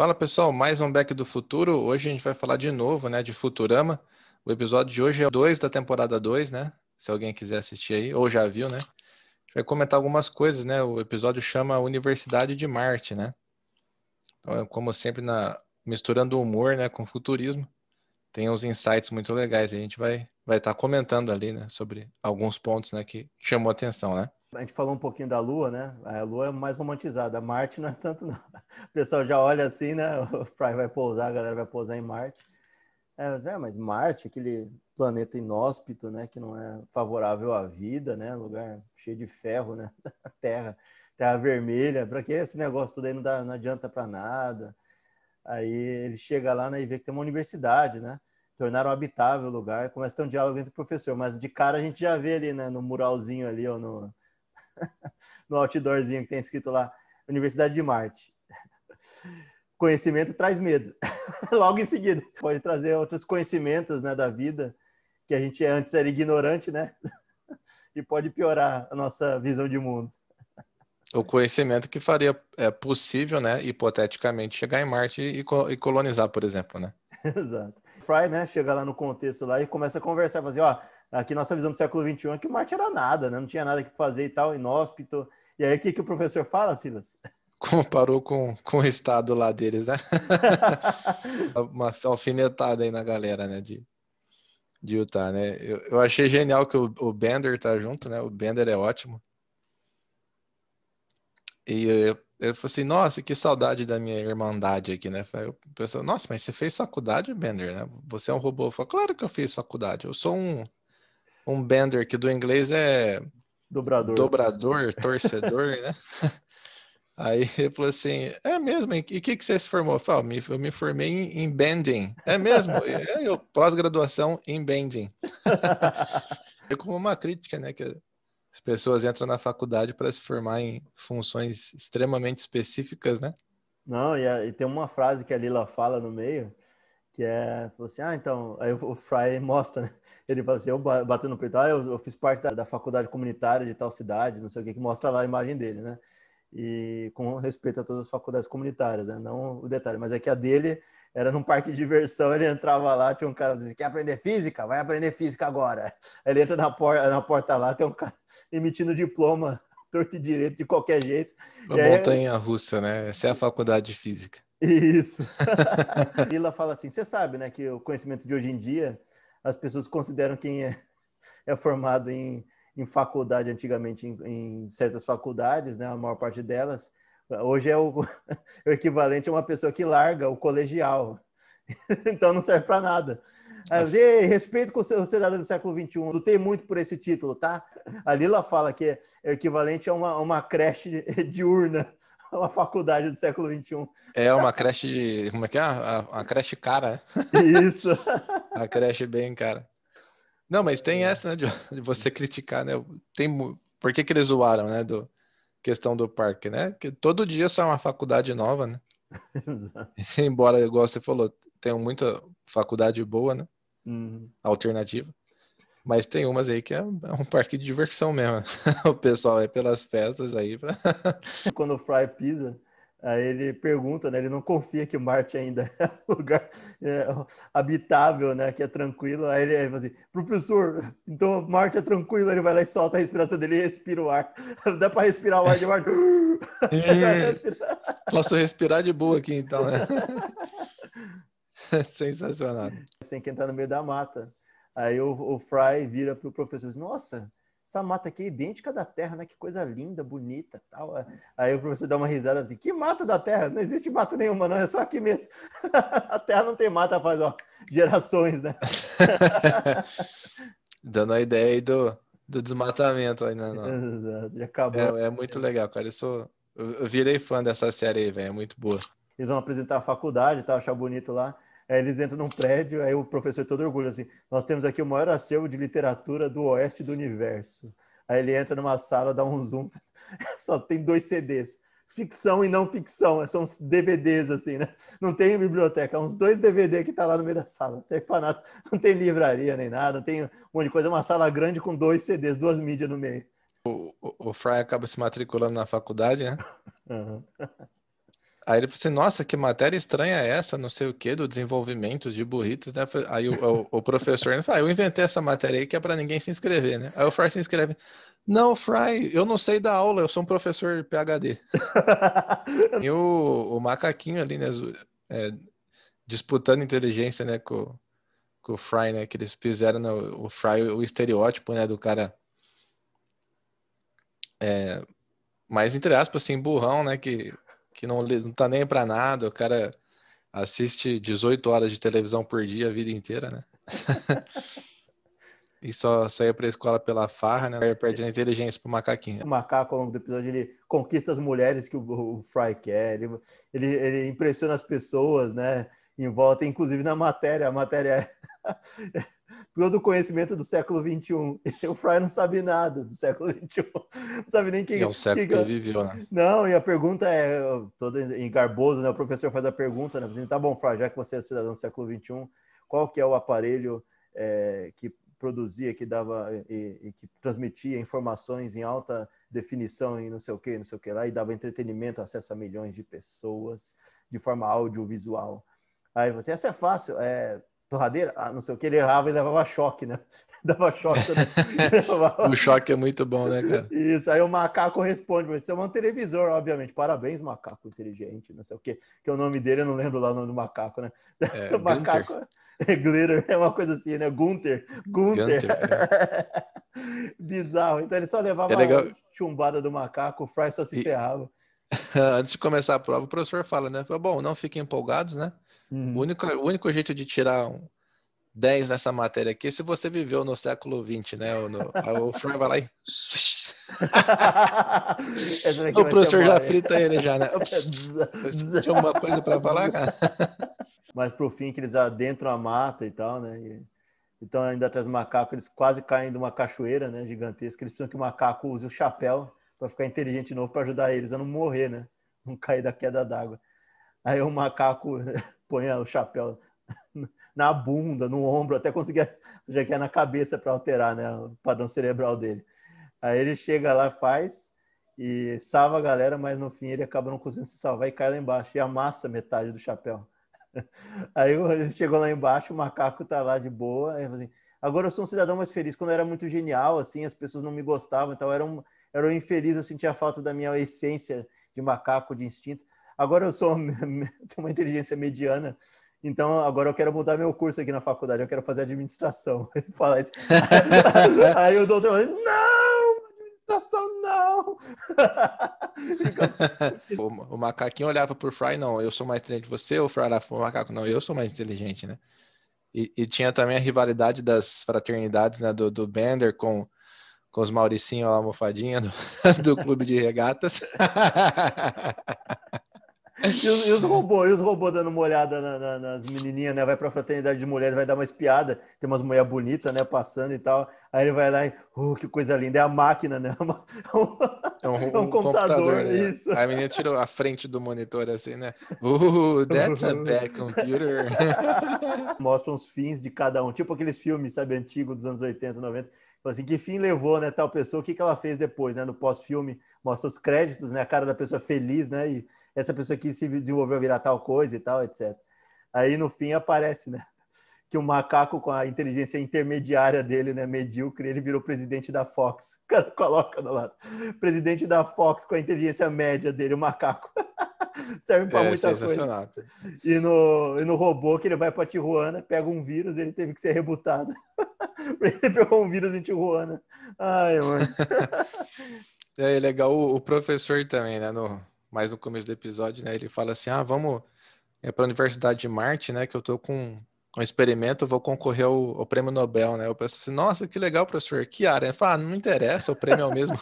Fala pessoal, mais um Back do Futuro. Hoje a gente vai falar de novo, né, de Futurama. O episódio de hoje é o 2 da temporada 2, né? Se alguém quiser assistir aí, ou já viu, né? A gente vai comentar algumas coisas, né? O episódio chama Universidade de Marte, né? Então, como sempre, na, misturando humor né, com futurismo, tem uns insights muito legais. A gente vai vai estar tá comentando ali, né, sobre alguns pontos, né, que chamou atenção, né? A gente falou um pouquinho da Lua, né? A Lua é mais romantizada, a Marte não é tanto, não. O pessoal já olha assim, né? O Fry vai pousar, a galera vai pousar em Marte. É, mas Marte, aquele planeta inóspito, né? Que não é favorável à vida, né? Lugar cheio de ferro, né? Terra, terra vermelha. Para que esse negócio tudo aí não, dá, não adianta para nada? Aí ele chega lá né, e vê que tem uma universidade, né? tornaram habitável o lugar, começa a ter um diálogo entre o professor, mas de cara a gente já vê ali, né, no muralzinho ali, ou no, no outdoorzinho que tem escrito lá, Universidade de Marte. Conhecimento traz medo. Logo em seguida, pode trazer outros conhecimentos, né, da vida, que a gente antes era ignorante, né, e pode piorar a nossa visão de mundo. O conhecimento que faria é possível, né, hipoteticamente, chegar em Marte e, e colonizar, por exemplo, né? Exato. Fry, né, chega lá no contexto lá e começa a conversar, fazer, ó, aqui nossa visão do século XXI é que Marte era nada, né? Não tinha nada que fazer e tal, inóspito. E aí, o que, que o professor fala, Silas? Comparou com, com o estado lá deles, né? Uma alfinetada aí na galera, né, de, de Utah, né? Eu, eu achei genial que o, o Bender tá junto, né? O Bender é ótimo. E eu, ele falou assim, nossa, que saudade da minha irmandade aqui, né? Eu pensei, nossa, mas você fez faculdade, Bender, né? Você é um robô. Eu falei, claro que eu fiz faculdade. Eu sou um, um Bender, que do inglês é... Dobrador. Dobrador, torcedor, né? Aí ele falou assim, é mesmo? E o que, que você se formou? Eu falei, eu me formei em, em bending. É mesmo? É, eu, pós-graduação em bending. é como uma crítica, né? Que as pessoas entram na faculdade para se formar em funções extremamente específicas, né? Não, e, e, tem uma frase que a Lila fala no meio, que é, falou assim, ah, então, aí o, Fry mostra, né? Ele fala assim, eu bato no peito, ah, eu, eu fiz parte da, da, faculdade comunitária de tal cidade, não sei o que, que mostra lá a imagem dele, né? E com respeito a todas as faculdades comunitárias, né? Não o detalhe, mas é que a dele era num parque de diversão, ele entrava lá, tinha um cara que dizia, quer aprender física? Vai aprender física agora. Aí ele entra na porta, na porta lá, tem um cara emitindo diploma torto e direito de qualquer jeito. A e montanha aí... russa, né? Essa é a faculdade de física. Isso. Lila fala assim, você sabe, né, que o conhecimento de hoje em dia, as pessoas consideram quem é, é formado em, em faculdade antigamente, em, em certas faculdades, né, a maior parte delas, Hoje é o, o equivalente a uma pessoa que larga o colegial. então não serve para nada. Aí, respeito com o cidadão do século XXI, lutei muito por esse título, tá? A Lila fala que é equivalente a uma, uma creche diurna, uma faculdade do século XXI. É uma creche, como é que é? Uma creche cara. Isso. a creche bem cara. Não, mas tem essa, né, de você criticar, né? Tem, por que, que eles zoaram, né, do, questão do parque, né? Que todo dia sai uma faculdade nova, né? Embora, igual você falou, tem muita faculdade boa, né? Uhum. Alternativa. Mas tem umas aí que é, um parque de diversão mesmo. o pessoal é pelas festas aí. Pra... Quando o Fry pisa, Aí ele pergunta, né? Ele não confia que Marte ainda é um lugar é, habitável, né? Que é tranquilo. Aí ele, ele fala assim, professor, então Marte é tranquilo. Ele vai lá e solta a respiração dele e respira o ar. Dá para respirar o ar de Marte. Posso respirar de boa aqui, então, né? Sensacional. Você tem que entrar no meio da mata. Aí o, o Fry vira para o professor e diz, nossa, essa mata aqui é idêntica da Terra, né? Que coisa linda, bonita, tal. Aí o professor dá uma risada assim: que mata da Terra? Não existe mata nenhuma, não, é só aqui mesmo. a Terra não tem mata faz ó, gerações, né? Dando a ideia aí do, do desmatamento aí, né? Exato, já acabou. É, é, muito legal, cara. Eu sou. Eu virei fã dessa série aí, velho. É muito boa. Eles vão apresentar a faculdade, tá? Achar bonito lá. Aí eles entram num prédio, aí o professor todo orgulho assim, nós temos aqui o maior acervo de literatura do oeste do universo. Aí ele entra numa sala, dá um zoom, só tem dois CDs, ficção e não ficção, são uns DVDs assim, né? Não tem biblioteca, uns dois DVD que tá lá no meio da sala, não serve para nada, não tem livraria nem nada, não tem um monte de coisa, é uma sala grande com dois CDs, duas mídias no meio. O, o, o Fry acaba se matriculando na faculdade, né? Uhum. Aí ele falou assim, nossa, que matéria estranha é essa, não sei o que, do desenvolvimento de burritos, né? Aí o, o, o professor ele fala, ah, eu inventei essa matéria aí que é para ninguém se inscrever, né? Aí o Fry se inscreve. Não, Fry, eu não sei da aula, eu sou um professor PHD. e o, o macaquinho ali, né? É, disputando inteligência, né, com, com o Fry, né? Que eles fizeram no, o Fry, o estereótipo, né, do cara. É, mais entre aspas, assim, burrão, né? Que que não, não tá nem para nada, o cara assiste 18 horas de televisão por dia a vida inteira, né? e só saia para a escola pela farra, né? Perde a inteligência pro macaquinho. O macaco, ao longo do episódio, ele conquista as mulheres que o, o Fry quer, ele, ele, ele impressiona as pessoas, né? Em volta, inclusive na matéria, a matéria é todo o conhecimento do século XXI. E o Fry não sabe nada do século XXI. Não sabe nem quem. É o século que, ele viveu, né? Não, e a pergunta é todo em garboso, né? O professor faz a pergunta, né? Assim, tá bom, Fry, já que você é cidadão do século XXI, qual que é o aparelho é, que produzia, que dava e, e, que transmitia informações em alta definição e não sei o que, não sei o que lá, e dava entretenimento, acesso a milhões de pessoas de forma audiovisual. Aí você, essa é fácil, é torradeira, ah, não sei o que, ele errava e levava choque, né? Dava choque. o choque é muito bom, né, cara? Isso, aí o macaco responde, você é um televisor, obviamente. Parabéns, macaco inteligente, não sei o que, que é o nome dele, eu não lembro lá o nome do macaco, né? É, o macaco é glitter, é uma coisa assim, né? Gunter, Gunter. Gunter é. Bizarro. Então ele só levava é a chumbada do macaco, o Fry só se e... ferrava. Antes de começar a prova, o professor fala, né? Bom, não fiquem empolgados, né? Uhum. O, único, o único jeito de tirar um 10 nessa matéria aqui é se você viveu no século XX, né? O, no, o Fry vai lá e. o professor já frita ele já, né? Tinha alguma coisa para falar, cara? Mas pro fim que eles adentram a mata e tal, né? E, então ainda atrás do macaco, eles quase caem de uma cachoeira, né? Gigantesca. Eles precisam que o macaco use o chapéu para ficar inteligente de novo para ajudar eles a não morrer, né? Não cair da queda d'água. Aí o macaco põe o chapéu na bunda, no ombro, até conseguir, já que é na cabeça para alterar né, o padrão cerebral dele. Aí ele chega lá, faz e salva a galera, mas no fim ele acaba não conseguindo se salvar e cai lá embaixo e amassa metade do chapéu. Aí ele chegou lá embaixo, o macaco tá lá de boa, aí assim, agora eu sou um cidadão mais feliz. Quando eu era muito genial, assim, as pessoas não me gostavam, então eu era um, era um infeliz, eu sentia falta da minha essência de macaco, de instinto. Agora eu sou tenho uma inteligência mediana, então agora eu quero mudar meu curso aqui na faculdade, eu quero fazer administração. Ele fala isso. Aí o doutor fala, não, administração não. o, o, macaquinho olhava por Fry, não, eu sou mais inteligente que você, o Fry olhava pro macaco, não, eu sou mais inteligente, né? E, e, tinha também a rivalidade das fraternidades, né, do, do Bender com, com os Mauricinho, a almofadinha do, do clube de regatas. E os, e os robôs, e os robôs dando uma olhada na, na, nas menininhas, né? Vai pra fraternidade de mulheres, vai dar uma espiada, tem umas mulheres bonitas, né? Passando e tal. Aí ele vai lá e, uh, que coisa linda, é a máquina, né? É um, é um, um computador, computador né? isso. Aí a menina tirou a frente do monitor assim, né? Uh, that's a bad computer. Mostra os fins de cada um, tipo aqueles filmes, sabe, antigos dos anos 80, 90 assim, que fim levou, né, tal pessoa, o que, que ela fez depois, né, no pós-filme, mostra os créditos, né, a cara da pessoa feliz, né, e essa pessoa que se desenvolveu a virar tal coisa e tal, etc. Aí no fim aparece, né? Que o macaco com a inteligência intermediária dele, né, medíocre, ele virou presidente da Fox. O cara coloca do lado. Presidente da Fox com a inteligência média dele, o macaco. Serve para é, muita coisa. E no, e no robô que ele vai para Tijuana, pega um vírus, ele teve que ser rebutado. ele pegou um vírus em Tijuana. Ai, mano. É legal o, o professor também, né? No, mais no começo do episódio, né? Ele fala assim: ah, vamos é para a Universidade de Marte, né? Que eu tô com um experimento, vou concorrer ao, ao, prêmio Nobel, né? Eu penso assim, nossa, que legal, professor. Que área? Ele fala, ah, não me interessa, o prêmio é o mesmo.